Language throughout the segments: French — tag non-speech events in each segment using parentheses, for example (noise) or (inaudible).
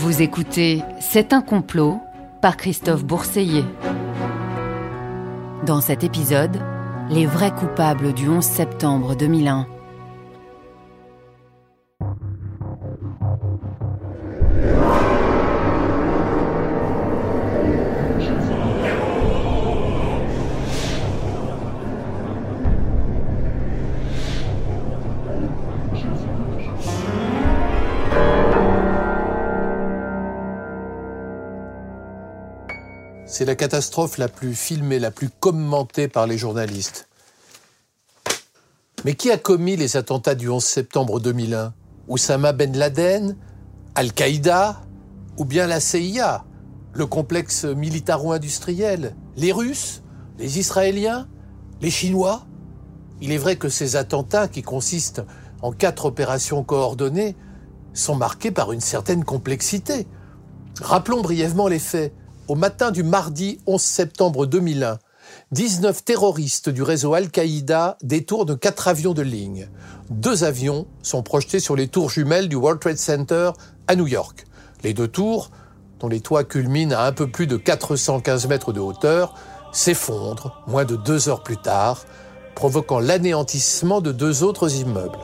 Vous écoutez C'est un complot par Christophe Bourseiller. Dans cet épisode, les vrais coupables du 11 septembre 2001. C'est la catastrophe la plus filmée, la plus commentée par les journalistes. Mais qui a commis les attentats du 11 septembre 2001 Oussama Ben Laden Al-Qaïda Ou bien la CIA Le complexe militaro-industriel? Les Russes? Les Israéliens? Les Chinois? Il est vrai que ces attentats, qui consistent en quatre opérations coordonnées, sont marqués par une certaine complexité. Rappelons brièvement les faits au matin du mardi 11 septembre 2001, 19 terroristes du réseau Al-Qaïda détournent quatre avions de ligne. Deux avions sont projetés sur les tours jumelles du World Trade Center à New York. Les deux tours, dont les toits culminent à un peu plus de 415 mètres de hauteur, s'effondrent moins de deux heures plus tard, provoquant l'anéantissement de deux autres immeubles.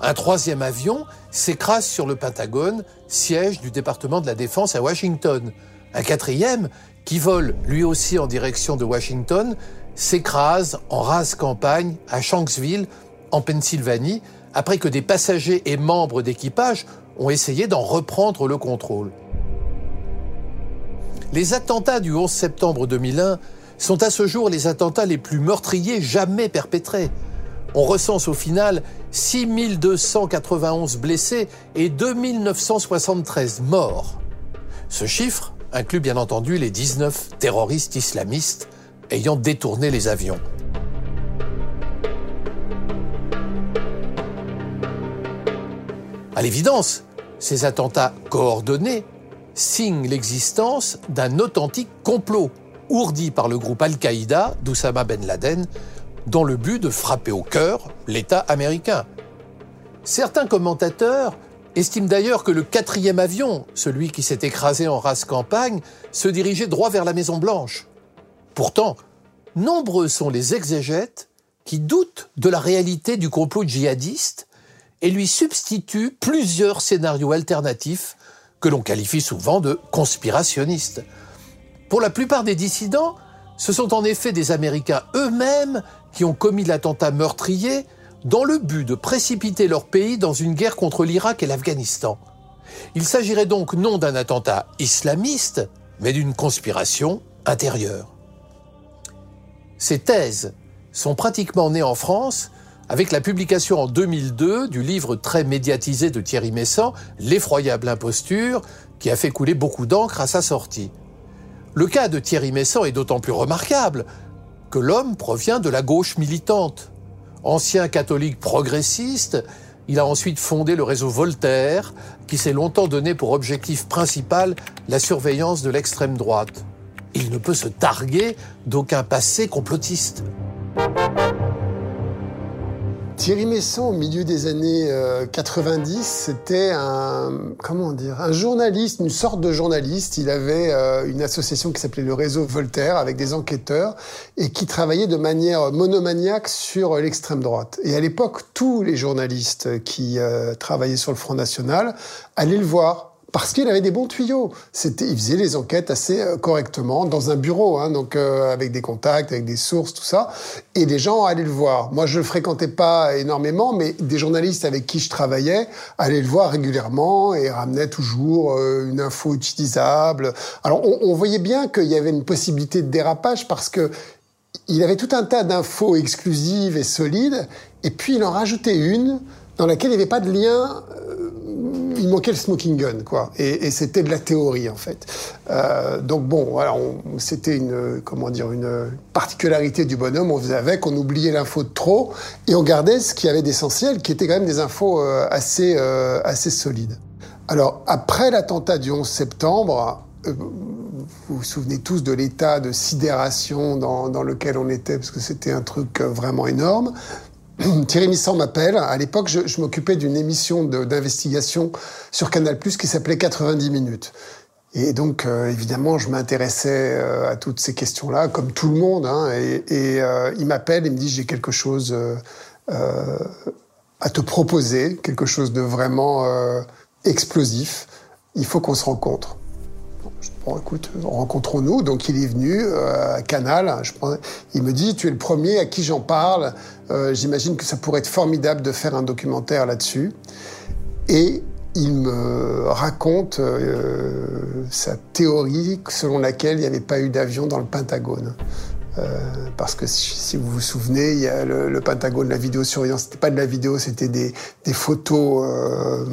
Un troisième avion s'écrase sur le Pentagone, siège du département de la Défense à Washington. Un quatrième, qui vole lui aussi en direction de Washington, s'écrase en rase campagne à Shanksville, en Pennsylvanie, après que des passagers et membres d'équipage ont essayé d'en reprendre le contrôle. Les attentats du 11 septembre 2001 sont à ce jour les attentats les plus meurtriers jamais perpétrés. On recense au final 6291 blessés et 2973 morts. Ce chiffre inclut bien entendu les 19 terroristes islamistes ayant détourné les avions. À l'évidence, ces attentats coordonnés signent l'existence d'un authentique complot ourdi par le groupe Al-Qaïda d'Oussama Ben Laden dans le but de frapper au cœur l'État américain. Certains commentateurs estiment d'ailleurs que le quatrième avion, celui qui s'est écrasé en race campagne, se dirigeait droit vers la Maison Blanche. Pourtant, nombreux sont les exégètes qui doutent de la réalité du complot djihadiste et lui substituent plusieurs scénarios alternatifs que l'on qualifie souvent de conspirationnistes. Pour la plupart des dissidents, ce sont en effet des Américains eux-mêmes qui ont commis l'attentat meurtrier dans le but de précipiter leur pays dans une guerre contre l'Irak et l'Afghanistan. Il s'agirait donc non d'un attentat islamiste, mais d'une conspiration intérieure. Ces thèses sont pratiquement nées en France avec la publication en 2002 du livre très médiatisé de Thierry Messant, L'effroyable imposture, qui a fait couler beaucoup d'encre à sa sortie. Le cas de Thierry Messant est d'autant plus remarquable que l'homme provient de la gauche militante. Ancien catholique progressiste, il a ensuite fondé le réseau Voltaire, qui s'est longtemps donné pour objectif principal la surveillance de l'extrême droite. Il ne peut se targuer d'aucun passé complotiste. Thierry Messon, au milieu des années 90, euh, c'était un, comment dire, un journaliste, une sorte de journaliste. Il avait euh, une association qui s'appelait le Réseau Voltaire avec des enquêteurs et qui travaillait de manière monomaniaque sur l'extrême droite. Et à l'époque, tous les journalistes qui euh, travaillaient sur le Front National allaient le voir parce qu'il avait des bons tuyaux. C'était, il faisait les enquêtes assez euh, correctement dans un bureau, hein, donc euh, avec des contacts, avec des sources, tout ça, et des gens allaient le voir. Moi, je le fréquentais pas énormément, mais des journalistes avec qui je travaillais allaient le voir régulièrement et ramenaient toujours euh, une info utilisable. Alors, on, on voyait bien qu'il y avait une possibilité de dérapage parce que il avait tout un tas d'infos exclusives et solides, et puis il en rajoutait une dans laquelle il n'y avait pas de lien il manquait le smoking gun, quoi. Et, c'était de la théorie, en fait. Euh, donc bon, c'était une, comment dire, une particularité du bonhomme. On faisait avec, on oubliait l'info de trop et on gardait ce qui avait d'essentiel, qui était quand même des infos euh, assez, euh, assez solides. Alors après l'attentat du 11 septembre, vous vous souvenez tous de l'état de sidération dans, lequel on était, parce que c'était un truc vraiment énorme. (clears throat) Thierry Missan m'appelle. À l'époque, je, m'occupais d'une émission d'investigation sur Canal+, qui s'appelait 90 minutes. Et donc, euh, évidemment, je m'intéressais euh, à toutes ces questions-là, comme tout le monde. Hein, et, et euh, il m'appelle et me dit j'ai quelque chose à te proposer, quelque chose de vraiment explosif. Il faut qu'on se rencontre. Bon, écoute, rencontrons-nous. Donc, il est venu à Canal. Prends... Il me dit tu es le premier à qui j'en parle. J'imagine que ça pourrait être formidable de faire un documentaire là-dessus. Et il me raconte euh, sa théorie selon laquelle il n'y avait pas eu d'avion dans le Pentagone. Euh, parce que si vous vous souvenez, il y a le, Pentagone, la vidéosurveillance, c'était pas de la vidéo, c'était des, des, photos. Euh,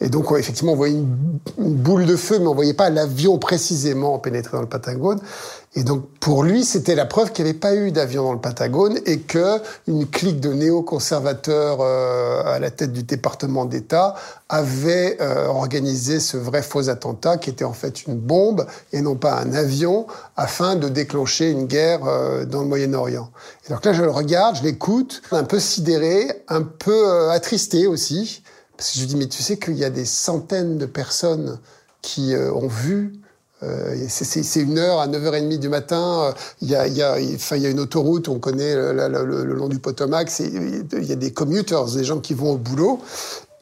et donc, effectivement, on voyait une, une, boule de feu, mais on voyait pas l'avion précisément pénétrer dans le Pentagone. Et donc, pour lui, c'était la preuve qu'il n'y avait pas eu d'avion dans le Pentagone et que une clique de néoconservateurs euh, à la tête du département d'État avait euh, organisé ce vrai faux attentat qui était en fait une bombe et non pas un avion afin de déclencher une guerre euh, dans le Moyen-Orient. Et donc là, je le regarde, je l'écoute, un peu sidéré, un peu attristé aussi, parce que je lui dis, mais tu sais qu'il y a des centaines de personnes qui ont vu euh, c'est une heure à 9h30 du matin. Il y, a, une autoroute, on connaît le, long du Potomac. Il y a des commuters, des gens qui vont au boulot.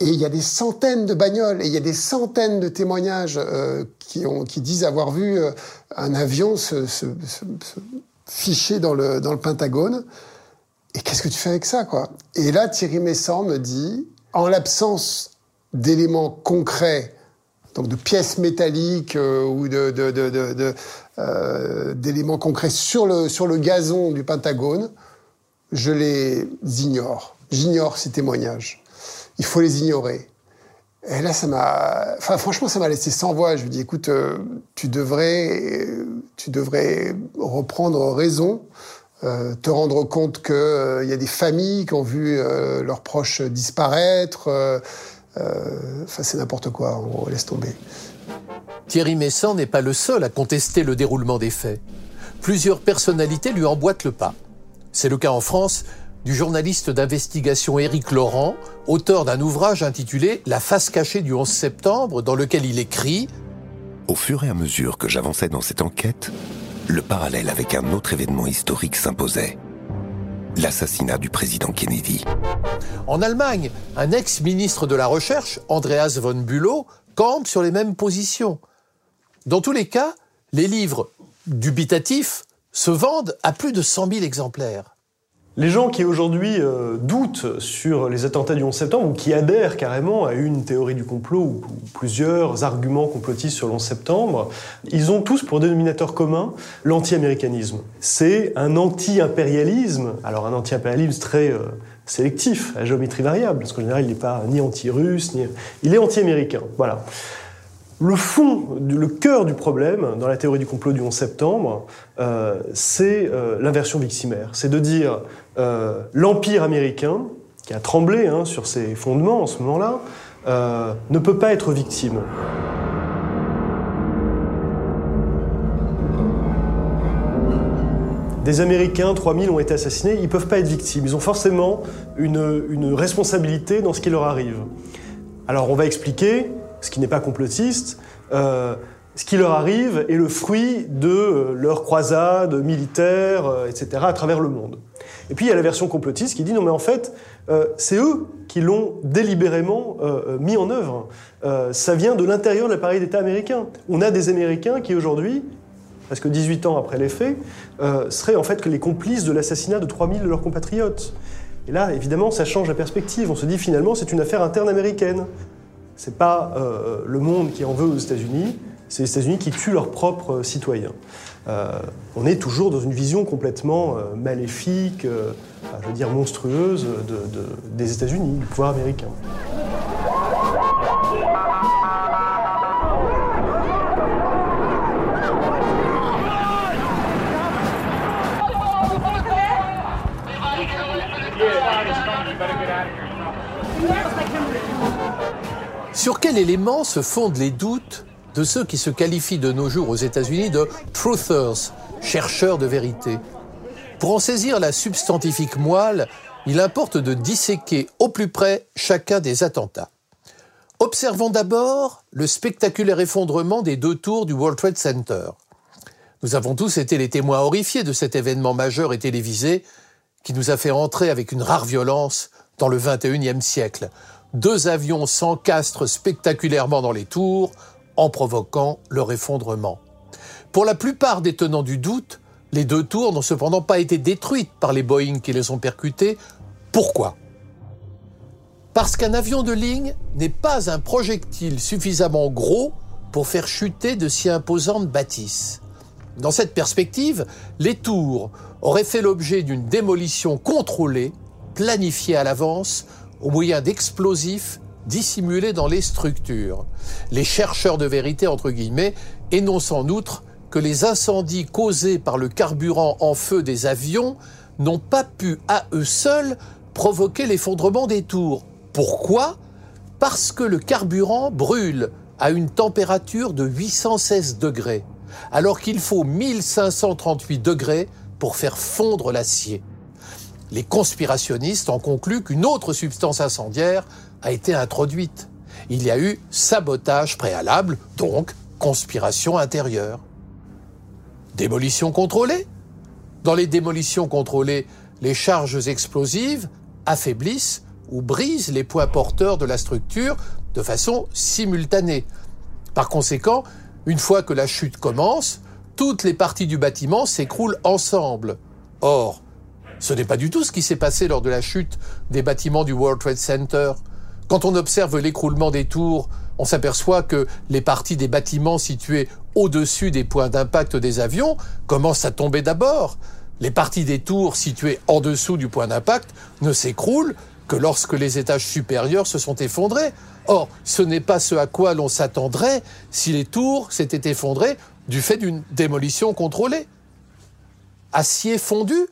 Et il y a des centaines de bagnoles et il y a des centaines de témoignages euh, qui, disent avoir vu euh, un avion se, ficher dans le, dans le Pentagone. Et qu'est-ce que tu fais avec ça, quoi? Et là, Thierry Messant me dit, en l'absence d'éléments concrets donc de pièces métalliques euh, ou euh, d'éléments concrets sur le, gazon du Pentagone, je les ignore. J'ignore ces témoignages. Il faut les ignorer. Et là, ça m'a, enfin, franchement, ça m'a laissé sans voix. Je lui dis, écoute, euh, tu devrais, tu devrais reprendre raison, euh, te rendre compte qu'il il y a des familles qui ont vu leurs proches disparaître euh, enfin, c'est n'importe quoi, on laisse tomber. Thierry Messant n'est pas le seul à contester le déroulement des faits. Plusieurs personnalités lui emboîtent le pas. C'est le cas en France du journaliste d'investigation Éric Laurent, auteur d'un ouvrage intitulé La face cachée du 11 septembre, dans lequel il écrit Au fur et à mesure que j'avançais dans cette enquête, le parallèle avec un autre événement historique s'imposait l'assassinat du président Kennedy. En Allemagne, un ex-ministre de la Recherche, Andreas von Bülow, campe sur les mêmes positions. Dans tous les cas, les livres dubitatifs se vendent à plus de 100 000 exemplaires. Les gens qui aujourd'hui euh, doutent sur les attentats du 11 septembre ou qui adhèrent carrément à une théorie du complot ou, plusieurs arguments complotistes sur le 11 septembre, ils ont tous pour dénominateur commun l'anti-américanisme. C'est un anti-impérialisme, alors un anti-impérialisme très euh, sélectif, à géométrie variable, parce qu'en général il n'est pas ni anti-russe, ni... il est anti-américain. Voilà. Le fond, le cœur du problème dans la théorie du complot du 11 septembre, euh, c'est euh, l'inversion victimaire. C'est de dire euh, l'empire américain, qui a tremblé hein, sur ses fondements en ce moment-là, ne peut pas être victime. Des Américains, 3000 ont été assassinés, ils ne peuvent pas être victimes. Ils ont forcément une responsabilité dans ce qui leur arrive. Alors on va expliquer, ce qui n'est pas complotiste, euh, ce qui leur arrive est le fruit de euh, leur croisade militaire, euh, etc., à travers le monde. Et puis il y a la version complotiste qui dit non mais en fait, c'est eux qui l'ont délibérément mis en œuvre. Ça vient de l'intérieur de l'appareil d'État américain. On a des Américains qui aujourd'hui, presque 18 ans après les faits, seraient en fait que les complices de l'assassinat de 3000 de leurs compatriotes. Et là, évidemment, ça change la perspective. On se dit finalement, c'est une affaire interne américaine. C'est pas euh, le monde qui en veut aux États-Unis, c'est les États-Unis qui tuent leurs propres citoyens. Euh, on est toujours dans une vision complètement euh, maléfique, je veux dire monstrueuse de, de, des États-Unis, du pouvoir américain. Sur quel élément se fondent les doutes de ceux qui se qualifient de nos jours aux États-Unis de truthers, chercheurs de vérité? Pour en saisir la substantifique moelle, il importe de disséquer au plus près chacun des attentats. Observons d'abord le spectaculaire effondrement des deux tours du World Trade Center. Nous avons tous été les témoins horrifiés de cet événement majeur et télévisé qui nous a fait entrer avec une rare violence dans le 21e siècle. Deux avions s'encastrent spectaculairement dans les tours en provoquant leur effondrement. Pour la plupart des tenants du doute, les deux tours n'ont cependant pas été détruites par les Boeing qui les ont percutées. Pourquoi? Parce qu'un avion de ligne n'est pas un projectile suffisamment gros pour faire chuter de si imposantes bâtisses. Dans cette perspective, les tours auraient fait l'objet d'une démolition contrôlée, planifiée à l'avance, au moyen d'explosifs dissimulés dans les structures. Les chercheurs de vérité, entre guillemets, énoncent en outre que les incendies causés par le carburant en feu des avions n'ont pas pu à eux seuls provoquer l'effondrement des tours. Pourquoi? Parce que le carburant brûle à une température de 816 degrés, alors qu'il faut 1538 degrés pour faire fondre l'acier. Les conspirationnistes ont conclu qu'une autre substance incendiaire a été introduite. Il y a eu sabotage préalable, donc conspiration intérieure. Démolition contrôlée? Dans les démolitions contrôlées, les charges explosives affaiblissent ou brisent les points porteurs de la structure de façon simultanée. Par conséquent, une fois que la chute commence, toutes les parties du bâtiment s'écroulent ensemble. Or, ce n'est pas du tout ce qui s'est passé lors de la chute des bâtiments du World Trade Center. Quand on observe l'écroulement des tours, on s'aperçoit que les parties des bâtiments situés au-dessus des points d'impact des avions commencent à tomber d'abord. Les parties des tours situées en dessous du point d'impact ne s'écroulent que lorsque les étages supérieurs se sont effondrés. Or, ce n'est pas ce à quoi l'on s'attendrait si les tours s'étaient effondrées du fait d'une démolition contrôlée. Acier fondu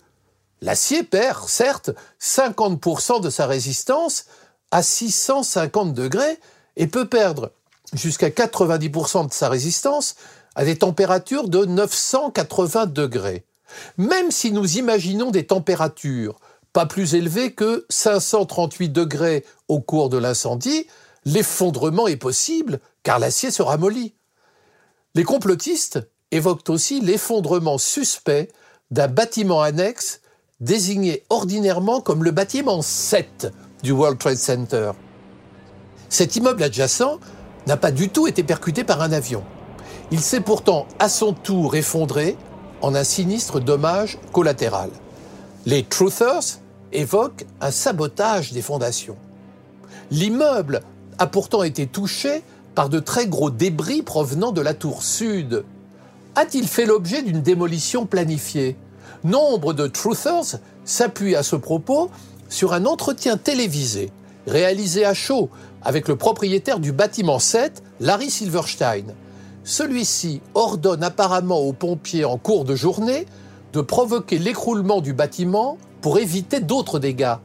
L'acier perd, certes, 50% de sa résistance à 650 degrés et peut perdre jusqu'à 90% de sa résistance à des températures de 980 degrés. Même si nous imaginons des températures pas plus élevées que 538 degrés au cours de l'incendie, l'effondrement est possible car l'acier se ramollit. Les complotistes évoquent aussi l'effondrement suspect d'un bâtiment annexe désigné ordinairement comme le bâtiment 7 du World Trade Center. Cet immeuble adjacent n'a pas du tout été percuté par un avion. Il s'est pourtant à son tour effondré en un sinistre dommage collatéral. Les Truthers évoquent un sabotage des fondations. L'immeuble a pourtant été touché par de très gros débris provenant de la tour sud. A-t-il fait l'objet d'une démolition planifiée? Nombre de Truthers s'appuient à ce propos sur un entretien télévisé réalisé à chaud avec le propriétaire du bâtiment 7, Larry Silverstein. Celui-ci ordonne apparemment aux pompiers en cours de journée de provoquer l'écroulement du bâtiment pour éviter d'autres dégâts.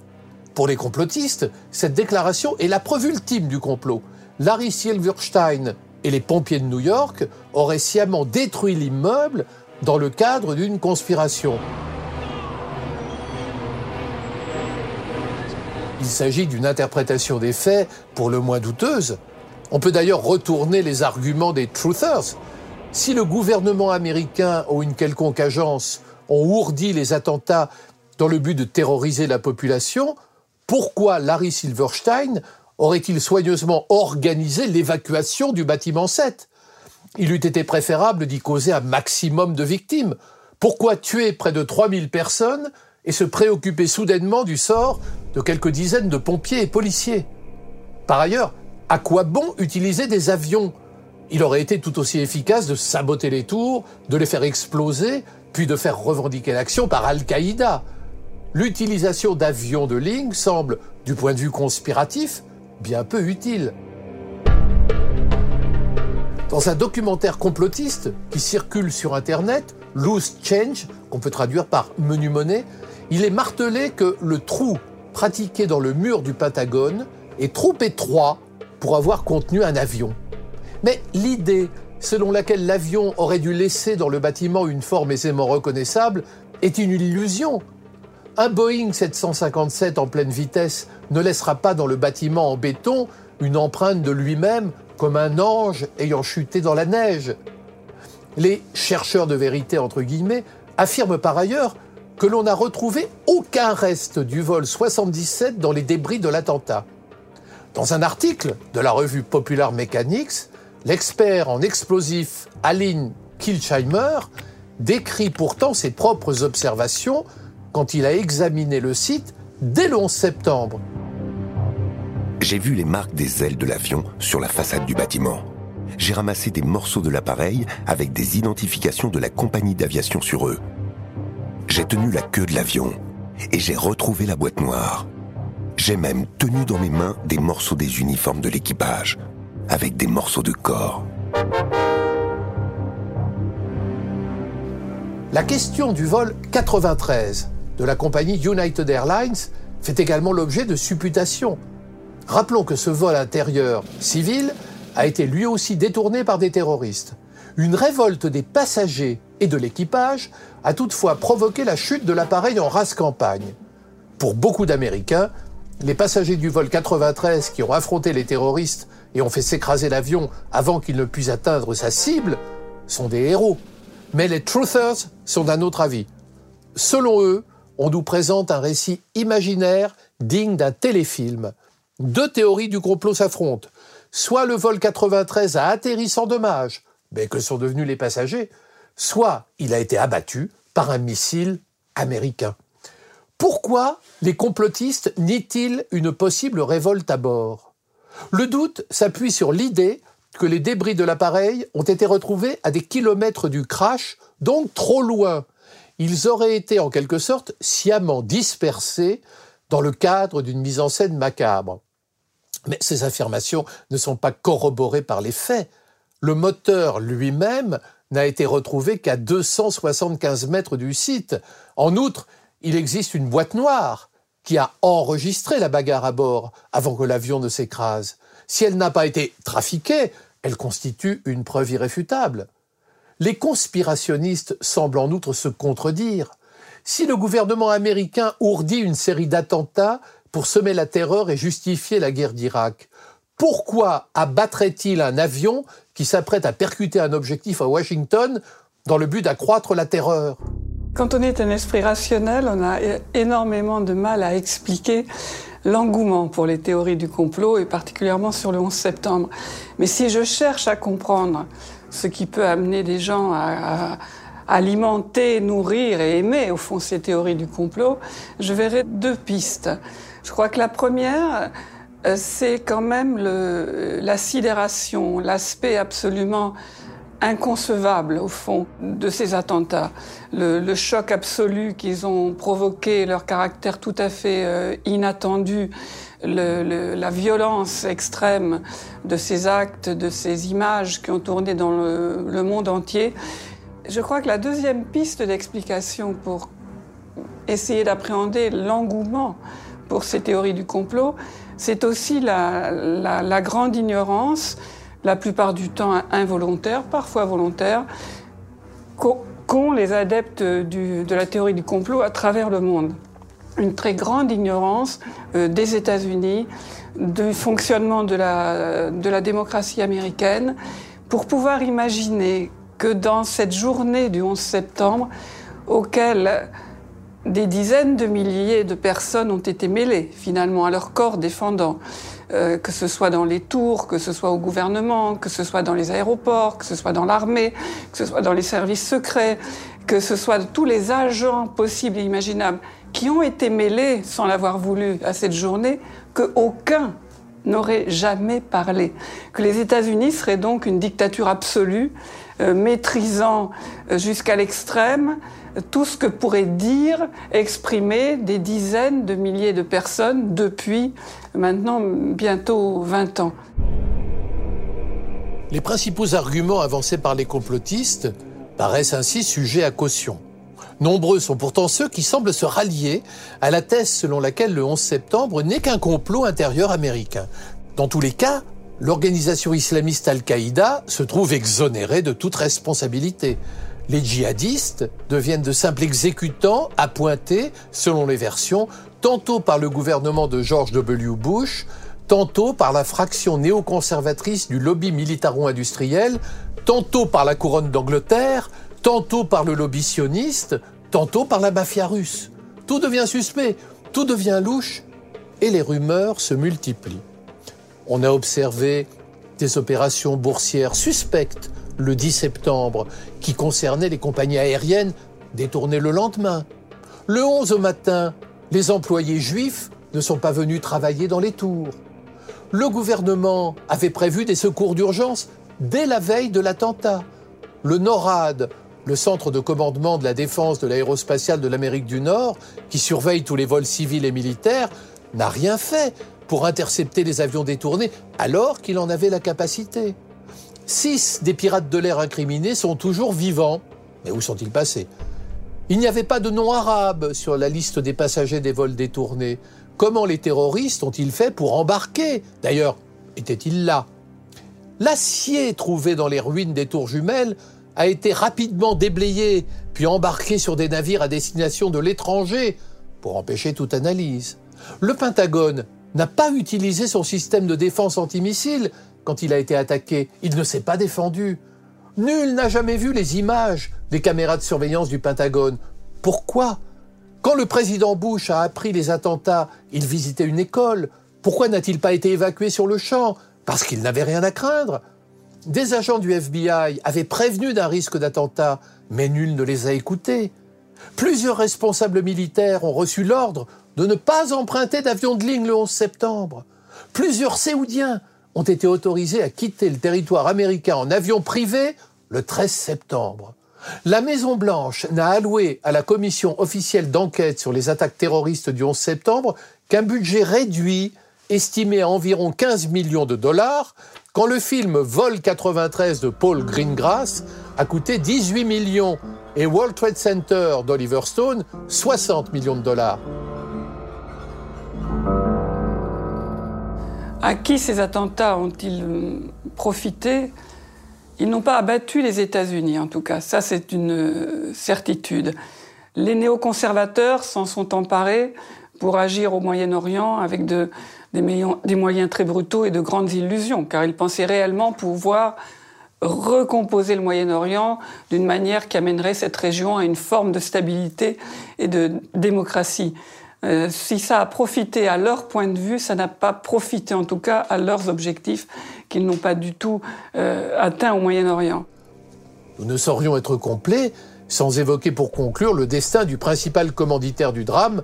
Pour les complotistes, cette déclaration est la preuve ultime du complot. Larry Silverstein et les pompiers de New York auraient sciemment détruit l'immeuble dans le cadre d'une conspiration. Il s'agit d'une interprétation des faits pour le moins douteuse. On peut d'ailleurs retourner les arguments des truthers. Si le gouvernement américain ou une quelconque agence ont ourdi les attentats dans le but de terroriser la population, pourquoi Larry Silverstein aurait-il soigneusement organisé l'évacuation du bâtiment 7 Il eût été préférable d'y causer un maximum de victimes. Pourquoi tuer près de 3000 personnes et se préoccuper soudainement du sort de quelques dizaines de pompiers et policiers? Par ailleurs, à quoi bon utiliser des avions? Il aurait été tout aussi efficace de saboter les tours, de les faire exploser, puis de faire revendiquer l'action par Al-Qaïda. L'utilisation d'avions de ligne semble, du point de vue conspiratif, bien peu utile. Dans un documentaire complotiste qui circule sur Internet, Loose Change, qu'on peut traduire par menu monnaie, il est martelé que le trou pratiqué dans le mur du Pentagone est trop étroit pour avoir contenu un avion. Mais l'idée selon laquelle l'avion aurait dû laisser dans le bâtiment une forme aisément reconnaissable est une illusion. Un Boeing 757 en pleine vitesse ne laissera pas dans le bâtiment en béton une empreinte de lui-même comme un ange ayant chuté dans la neige. Les chercheurs de vérité, entre guillemets, affirment par ailleurs que l'on n'a retrouvé aucun reste du vol 77 dans les débris de l'attentat. Dans un article de la revue Popular Mechanics, l'expert en explosifs Aline Kilchheimer décrit pourtant ses propres observations quand il a examiné le site dès le 11 septembre. J'ai vu les marques des ailes de l'avion sur la façade du bâtiment. J'ai ramassé des morceaux de l'appareil avec des identifications de la compagnie d'aviation sur eux. J'ai tenu la queue de l'avion et j'ai retrouvé la boîte noire. J'ai même tenu dans mes mains des morceaux des uniformes de l'équipage, avec des morceaux de corps. La question du vol 93 de la compagnie United Airlines fait également l'objet de supputations. Rappelons que ce vol intérieur civil a été lui aussi détourné par des terroristes. Une révolte des passagers et de l'équipage a toutefois provoqué la chute de l'appareil en race campagne. Pour beaucoup d'Américains, les passagers du vol 93 qui ont affronté les terroristes et ont fait s'écraser l'avion avant qu'il ne puisse atteindre sa cible sont des héros. Mais les truthers sont d'un autre avis. Selon eux, on nous présente un récit imaginaire digne d'un téléfilm. Deux théories du complot s'affrontent. Soit le vol 93 a atterri sans dommage, mais que sont devenus les passagers, soit il a été abattu par un missile américain. Pourquoi les complotistes nient-ils une possible révolte à bord? Le doute s'appuie sur l'idée que les débris de l'appareil ont été retrouvés à des kilomètres du crash, donc trop loin. Ils auraient été en quelque sorte sciemment dispersés dans le cadre d'une mise en scène macabre. Mais ces affirmations ne sont pas corroborées par les faits. Le moteur lui-même n'a été retrouvé qu'à 275 mètres du site. En outre, il existe une boîte noire qui a enregistré la bagarre à bord avant que l'avion ne s'écrase. Si elle n'a pas été trafiquée, elle constitue une preuve irréfutable. Les conspirationnistes semblent en outre se contredire. Si le gouvernement américain ourdit une série d'attentats pour semer la terreur et justifier la guerre d'Irak, pourquoi abattrait-il un avion qui s'apprête à percuter un objectif à Washington dans le but d'accroître la terreur? Quand on est un esprit rationnel, on a énormément de mal à expliquer l'engouement pour les théories du complot et particulièrement sur le 11 septembre. Mais si je cherche à comprendre ce qui peut amener des gens à, alimenter, nourrir et aimer au fond ces théories du complot, je verrai deux pistes. Je crois que la première, euh, c'est quand même le, la sidération, l'aspect absolument inconcevable au fond de ces attentats, le, le choc absolu qu'ils ont provoqué, leur caractère tout à fait euh, inattendu, le, la violence extrême de ces actes, de ces images qui ont tourné dans le, le monde entier. Je crois que la deuxième piste d'explication pour essayer d'appréhender l'engouement pour ces théories du complot, c'est aussi la, grande ignorance, la plupart du temps involontaire, parfois volontaire, qu'ont les adeptes de la théorie du complot à travers le monde. Une très grande ignorance euh, des États-Unis, du fonctionnement de la démocratie américaine, pour pouvoir imaginer que dans cette journée du 11 septembre, auquel des dizaines de milliers de personnes ont été mêlées finalement à leur corps défendant, euh, que ce soit dans les tours, que ce soit au gouvernement, que ce soit dans les aéroports, que ce soit dans l'armée, que ce soit dans les services secrets, que ce soit tous les agents possibles et imaginables qui ont été mêlés sans l'avoir voulu à cette journée, que aucun n'aurait jamais parlé, que les États-Unis seraient donc une dictature absolue, euh, maîtrisant euh, jusqu'à l'extrême tout ce que pourraient dire, exprimer des dizaines de milliers de personnes depuis maintenant bientôt 20 ans. Les principaux arguments avancés par les complotistes paraissent ainsi sujets à caution. Nombreux sont pourtant ceux qui semblent se rallier à la thèse selon laquelle le 11 septembre n'est qu'un complot intérieur américain. Dans tous les cas, l'organisation islamiste Al-Qaïda se trouve exonérée de toute responsabilité. Les djihadistes deviennent de simples exécutants appointés, selon les versions, tantôt par le gouvernement de George W. Bush, tantôt par la fraction néoconservatrice du lobby militaro-industriel, tantôt par la couronne d'Angleterre, tantôt par le lobby sioniste, tantôt par la mafia russe. Tout devient suspect, tout devient louche, et les rumeurs se multiplient. On a observé des opérations boursières suspectes le 10 septembre qui concernaient les compagnies aériennes détournées le lendemain. Le 11 au matin, les employés juifs ne sont pas venus travailler dans les tours. Le gouvernement avait prévu des secours d'urgence dès la veille de l'attentat. Le NORAD, le centre de commandement de la défense de l'aérospatiale de l'Amérique du Nord, qui surveille tous les vols civils et militaires, n'a rien fait pour intercepter les avions détournés alors qu'il en avait la capacité. Six des pirates de l'air incriminés sont toujours vivants. Mais où sont-ils passés? Il n'y avait pas de nom arabe sur la liste des passagers des vols détournés. Comment les terroristes ont-ils fait pour embarquer? D'ailleurs, était-il là? L'acier trouvé dans les ruines des tours jumelles a été rapidement déblayé, puis embarqué sur des navires à destination de l'étranger, pour empêcher toute analyse. Le Pentagone n'a pas utilisé son système de défense antimissile quand il a été attaqué. Il ne s'est pas défendu. Nul n'a jamais vu les images des caméras de surveillance du Pentagone. Pourquoi? Quand le président Bush a appris les attentats, il visitait une école. Pourquoi n'a-t-il pas été évacué sur le champ? Parce qu'il n'avait rien à craindre. Des agents du FBI avaient prévenu d'un risque d'attentat, mais nul ne les a écoutés. Plusieurs responsables militaires ont reçu l'ordre de ne pas emprunter d'avion de ligne le 11 septembre. Plusieurs Séoudiens ont été autorisés à quitter le territoire américain en avion privé le 13 septembre. La Maison-Blanche n'a alloué à la commission officielle d'enquête sur les attaques terroristes du 11 septembre qu'un budget réduit, estimé à environ 15 millions de dollars, quand le film Vol 93 de Paul Greengrass a coûté 18 millions et World Trade Center d'Oliver Stone 60 millions de dollars. À qui ces attentats ont-ils euh, profité? Ils n'ont pas abattu les États-Unis, en tout cas. Ça, c'est une euh, certitude. Les néoconservateurs s'en sont emparés pour agir au Moyen-Orient avec des, des, moyens très brutaux et de grandes illusions, car ils pensaient réellement pouvoir recomposer le Moyen-Orient d'une manière qui amènerait cette région à une forme de stabilité et de démocratie. Euh, si ça a profité à leur point de vue, ça n'a pas profité en tout cas à leurs objectifs qu'ils n'ont pas du tout euh, atteints au Moyen-Orient. Nous ne saurions être complets sans évoquer pour conclure le destin du principal commanditaire du drame,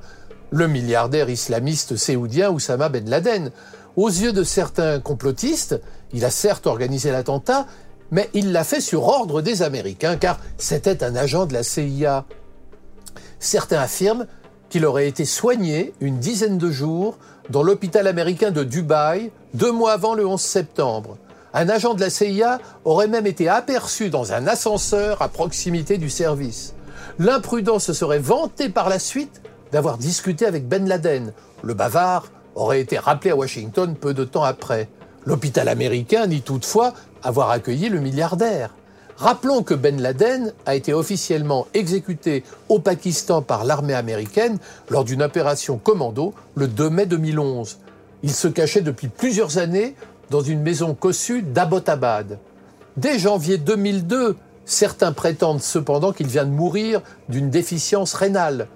le milliardaire islamiste séoudien Oussama Ben Laden. Aux yeux de certains complotistes, il a certes organisé l'attentat, mais il l'a fait sur ordre des Américains, car c'était un agent de la CIA. Certains affirment qu'il aurait été soigné une dizaine de jours dans l'hôpital américain de Dubaï, deux mois avant le 11 septembre. Un agent de la CIA aurait même été aperçu dans un ascenseur à proximité du service. L'imprudent se serait vanté par la suite d'avoir discuté avec Ben Laden. Le bavard aurait été rappelé à Washington peu de temps après. L'hôpital américain nie toutefois avoir accueilli le milliardaire. Rappelons que Ben Laden a été officiellement exécuté au Pakistan par l'armée américaine lors d'une opération commando le 2 mai 2011. Il se cachait depuis plusieurs années dans une maison cossue d'Abbottabad. Dès janvier 2002, certains prétendent cependant qu'il vient de mourir d'une déficience rénale.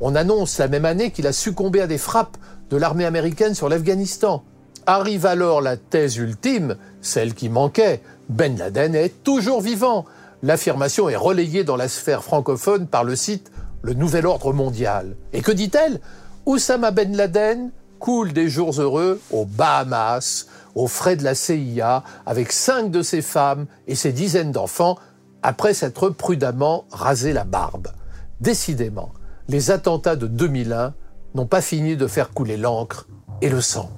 On annonce la même année qu'il a succombé à des frappes de l'armée américaine sur l'Afghanistan. Arrive alors la thèse ultime, celle qui manquait, ben Laden est toujours vivant. L'affirmation est relayée dans la sphère francophone par le site Le Nouvel Ordre Mondial. Et que dit-elle? Oussama Ben Laden coule des jours heureux aux Bahamas, aux frais de la CIA, avec cinq de ses femmes et ses dizaines d'enfants, après s'être prudemment rasé la barbe. Décidément, les attentats de 2001 n'ont pas fini de faire couler l'encre et le sang.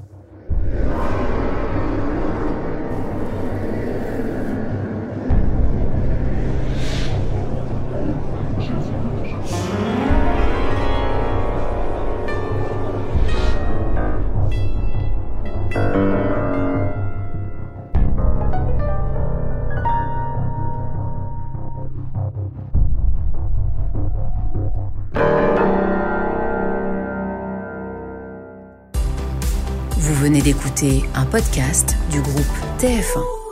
D'écouter un podcast du groupe TF1.